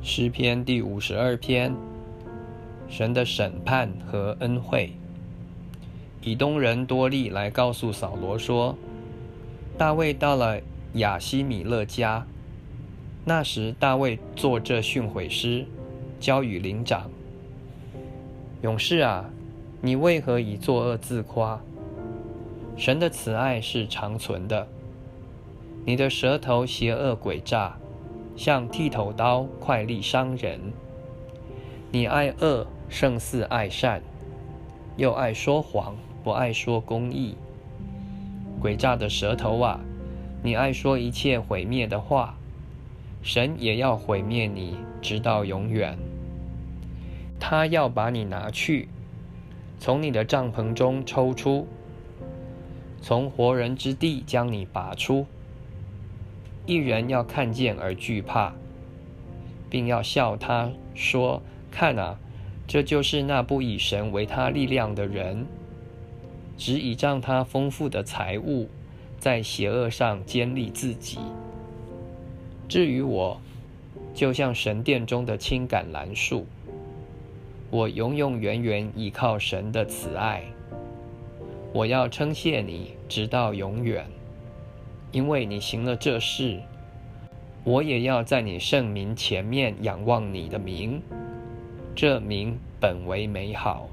诗篇第五十二篇，神的审判和恩惠。以东人多利来告诉扫罗说，大卫到了亚西米勒家。那时大卫作这训诲诗，交与灵长。勇士啊，你为何以作恶自夸？神的慈爱是长存的。你的舌头邪恶诡诈。像剃头刀，快利伤人。你爱恶胜似爱善，又爱说谎，不爱说公义。诡诈的舌头啊，你爱说一切毁灭的话，神也要毁灭你，直到永远。他要把你拿去，从你的帐篷中抽出，从活人之地将你拔出。一人要看见而惧怕，并要笑他说：“看啊，这就是那不以神为他力量的人，只倚仗他丰富的财物，在邪恶上坚立自己。至于我，就像神殿中的青橄榄树，我永永远远倚靠神的慈爱。我要称谢你，直到永远。”因为你行了这事，我也要在你圣名前面仰望你的名，这名本为美好。